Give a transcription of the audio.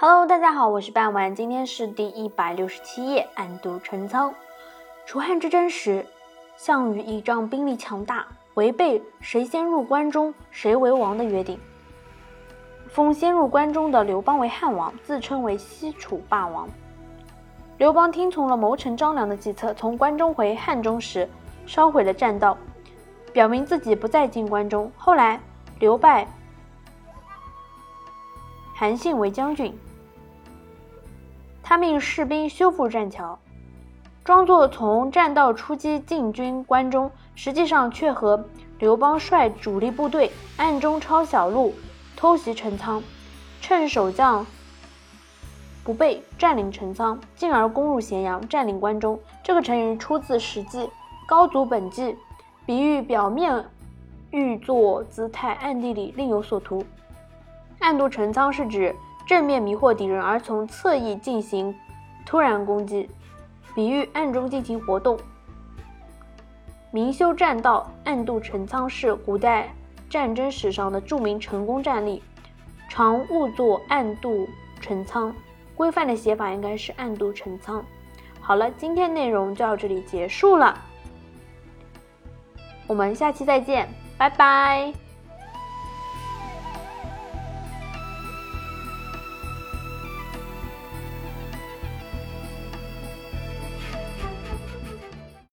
Hello，大家好，我是半晚，今天是第一百六十七页，暗度陈仓。楚汉之争时，项羽倚仗兵力强大，违背谁先入关中谁为王的约定，封先入关中的刘邦为汉王，自称为西楚霸王。刘邦听从了谋臣张良的计策，从关中回汉中时，烧毁了栈道，表明自己不再进关中。后来，刘拜韩信为将军，他命士兵修复栈桥，装作从栈道出击进军关中，实际上却和刘邦率主力部队暗中抄小路，偷袭陈仓，趁守将。不备占领陈仓，进而攻入咸阳，占领关中。这个成语出自《史记·高祖本纪》，比喻表面欲作姿态，暗地里另有所图。暗度陈仓是指正面迷惑敌人，而从侧翼进行突然攻击，比喻暗中进行活动。明修栈道，暗度陈仓是古代战争史上的著名成功战例，常误作暗度陈仓。规范的写法应该是暗度陈仓。好了，今天内容就到这里结束了，我们下期再见，拜拜。